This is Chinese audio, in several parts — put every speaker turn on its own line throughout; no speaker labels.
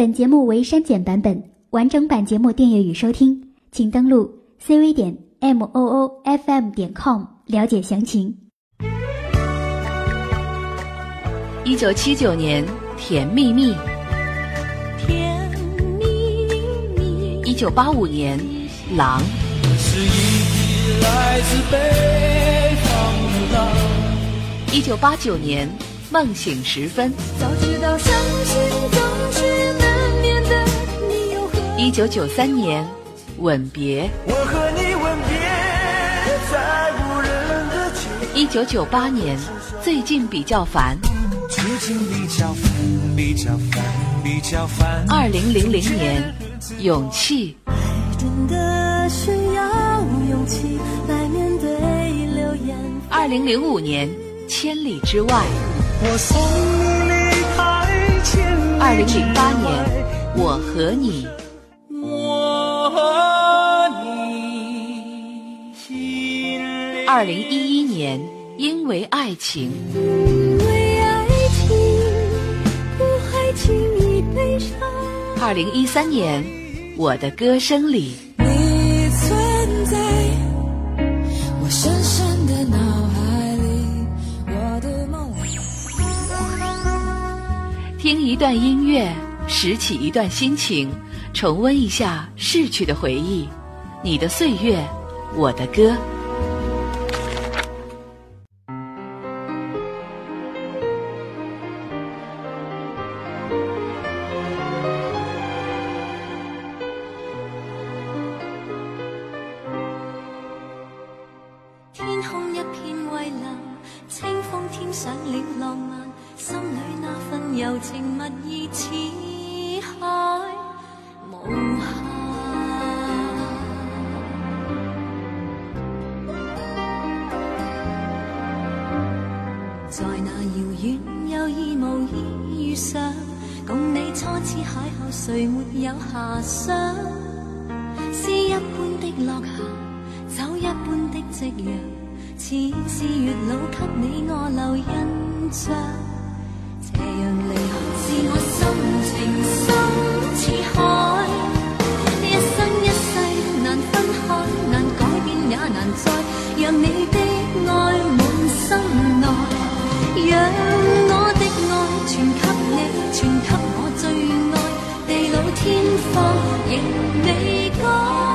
本节目为删减版本，完整版节目订阅与收听，请登录 cv 点 m o o f m 点 com 了解详情。
一九七九年，《甜蜜蜜》；
甜蜜蜜，
一九八五年，《狼》；
是一匹来自北方的狼。
一九八九年，《梦醒时分》；
早知道伤心总是
一九九三年，《吻别》；
我和你吻别在无人的街，
一九九八年，《最近比较烦》；
最近比较烦，比较烦，比较烦。
二零零零年，《勇气》；
真的需要勇气来面对流言。
二零零五年，《千里之外》；
我送你离开千里
二零零八年，《我和你》；二零一一年，《因为爱情》；
因为爱情，不还轻易悲伤。
二零一三年，《我的歌声里》。
你存在我深深的脑海里，我的梦里。
听一段音乐，拾起一段心情，重温一下逝去的回忆。你的岁月，我的歌。
柔情蜜意似海无限。在那遙遠有意无意遇上，共你初次邂逅，誰沒有遐想？詩一般的落霞，酒一般的夕陽，似是月老給你我留印象。斜阳离去似我心情深似海一生一世难分开。难改变也难再让你的爱满心内让我的爱全给你全给我最爱。地老天荒仍未改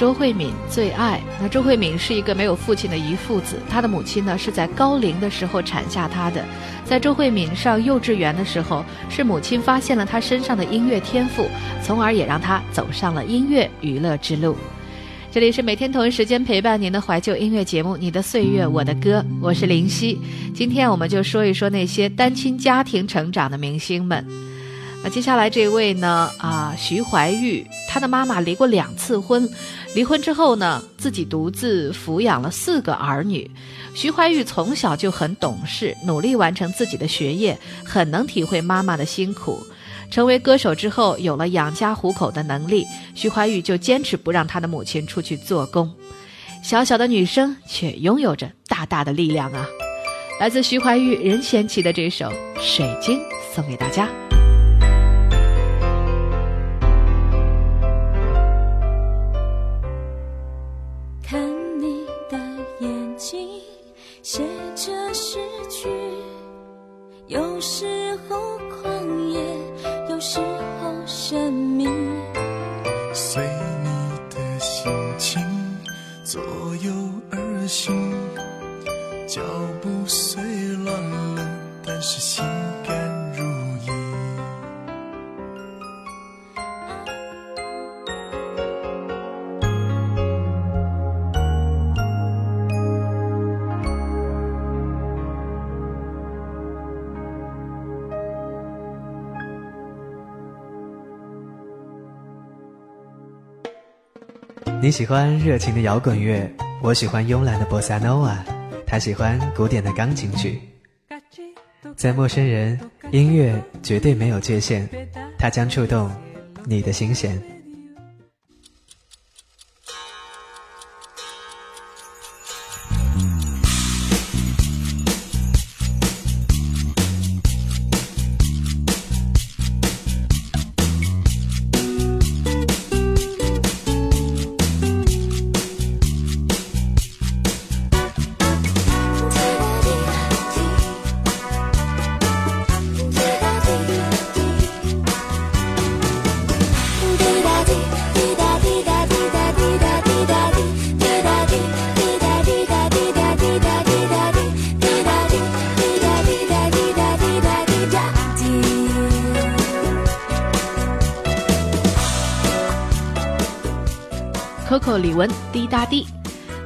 周慧敏最爱。那周慧敏是一个没有父亲的遗腹子，她的母亲呢是在高龄的时候产下她的。在周慧敏上幼稚园的时候，是母亲发现了她身上的音乐天赋，从而也让她走上了音乐娱乐之路。这里是每天同一时间陪伴您的怀旧音乐节目《你的岁月我的歌》，我是林夕。今天我们就说一说那些单亲家庭成长的明星们。那接下来这位呢？啊，徐怀钰，她的妈妈离过两次婚，离婚之后呢，自己独自抚养了四个儿女。徐怀钰从小就很懂事，努力完成自己的学业，很能体会妈妈的辛苦。成为歌手之后，有了养家糊口的能力，徐怀钰就坚持不让她的母亲出去做工。小小的女生却拥有着大大的力量啊！来自徐怀钰任贤齐的这首《水晶》送给大家。
有时候
你
喜欢热情的摇滚乐，我喜欢慵懒的 bossa nova，，他喜欢古典的钢琴曲。在陌生人，音乐绝对没有界限，它将触动你的心弦。
Coco 李玟滴答滴。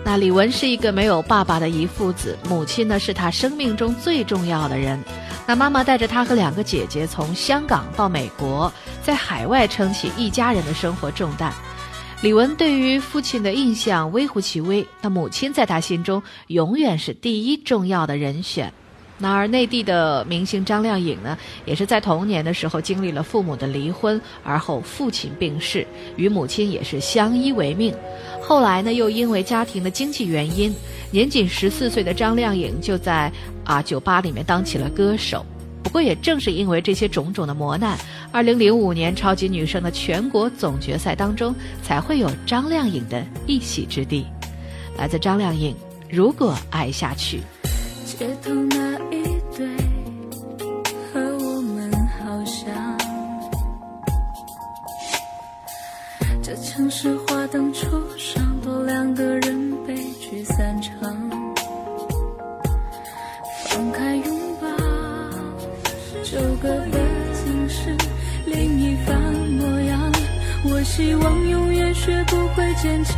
那李玟是一个没有爸爸的遗父子，母亲呢是他生命中最重要的人。那妈妈带着他和两个姐姐从香港到美国，在海外撑起一家人的生活重担。李玟对于父亲的印象微乎其微，那母亲在他心中永远是第一重要的人选。那而内地的明星张靓颖呢，也是在童年的时候经历了父母的离婚，而后父亲病逝，与母亲也是相依为命。后来呢，又因为家庭的经济原因，年仅十四岁的张靓颖就在啊酒吧里面当起了歌手。不过也正是因为这些种种的磨难，二零零五年超级女声的全国总决赛当中，才会有张靓颖的一席之地。来自张靓颖，《如果爱下去》。
街头那一对和我们好像，这城市花灯初上，多两个人悲剧散场。放开拥抱，纠葛的竟是另一番模样。我希望永远学不会坚强。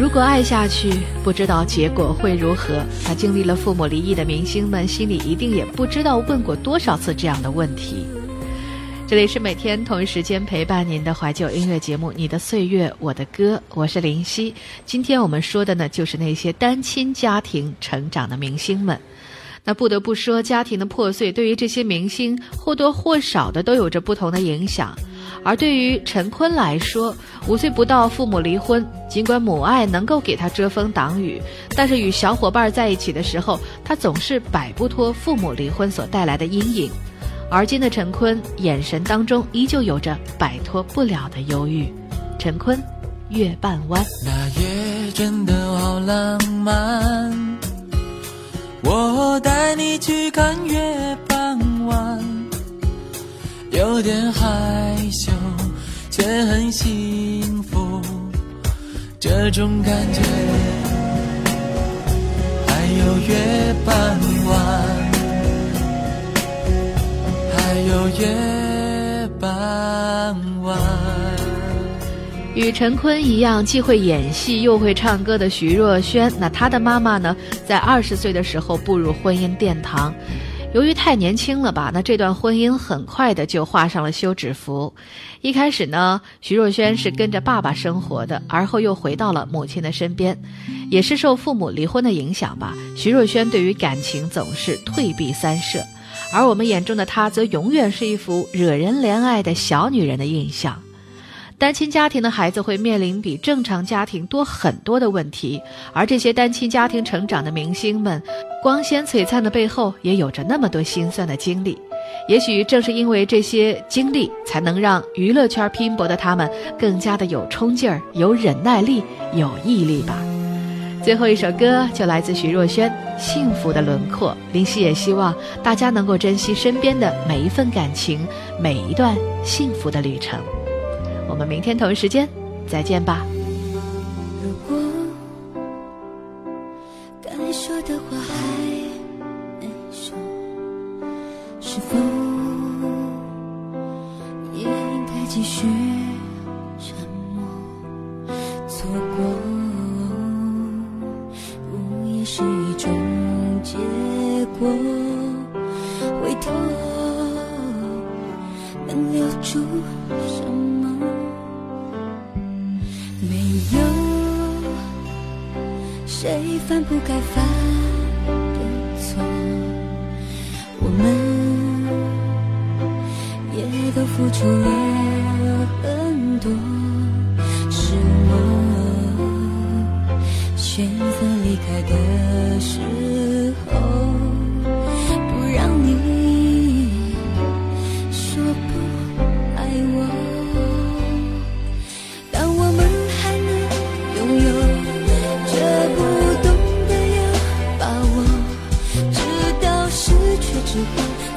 如果爱下去，不知道结果会如何。那经历了父母离异的明星们，心里一定也不知道问过多少次这样的问题。这里是每天同一时间陪伴您的怀旧音乐节目《你的岁月我的歌》，我是林夕。今天我们说的呢，就是那些单亲家庭成长的明星们。那不得不说，家庭的破碎对于这些明星或多或少的都有着不同的影响。而对于陈坤来说，五岁不到父母离婚，尽管母爱能够给他遮风挡雨，但是与小伙伴在一起的时候，他总是摆不脱父母离婚所带来的阴影。而今的陈坤眼神当中依旧有着摆脱不了的忧郁。陈坤，《月半弯》。
那夜真的好浪漫，我带你去看月半弯，有点害羞。却很幸福，这种感觉。还有月半弯，还有月
与陈坤一样，既会演戏又会唱歌的徐若瑄，那她的妈妈呢，在二十岁的时候步入婚姻殿堂。由于太年轻了吧，那这段婚姻很快的就画上了休止符。一开始呢，徐若瑄是跟着爸爸生活的，而后又回到了母亲的身边。也是受父母离婚的影响吧，徐若瑄对于感情总是退避三舍，而我们眼中的她，则永远是一副惹人怜爱的小女人的印象。单亲家庭的孩子会面临比正常家庭多很多的问题，而这些单亲家庭成长的明星们，光鲜璀璨的背后也有着那么多心酸的经历。也许正是因为这些经历，才能让娱乐圈拼搏的他们更加的有冲劲儿、有忍耐力、有毅力吧。最后一首歌就来自徐若瑄，《幸福的轮廓》。林夕也希望大家能够珍惜身边的每一份感情，每一段幸福的旅程。我们明天同一时间再见吧。
如果该说的话还没说，是否也应该继续沉默？错过不也是一种结果？回头能留住什么？谁犯不该犯的错？我们也都付出了很多，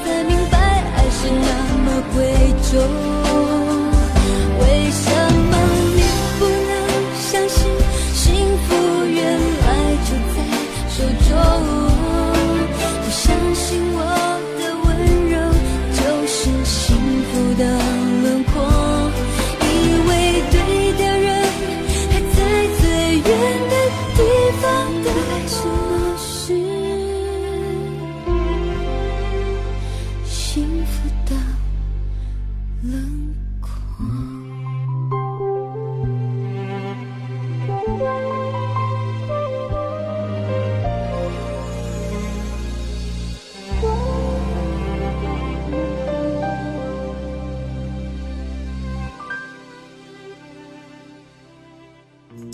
才明白爱是那么贵重。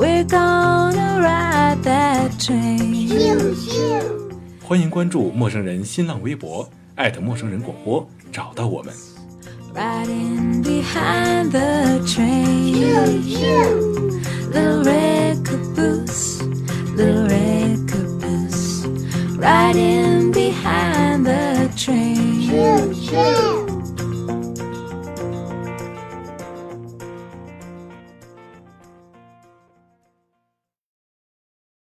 we're gonna ride that train 欢迎关注陌生人新浪微博艾特陌生人广播找到我们
riding behind the record boost the red caboose, riding.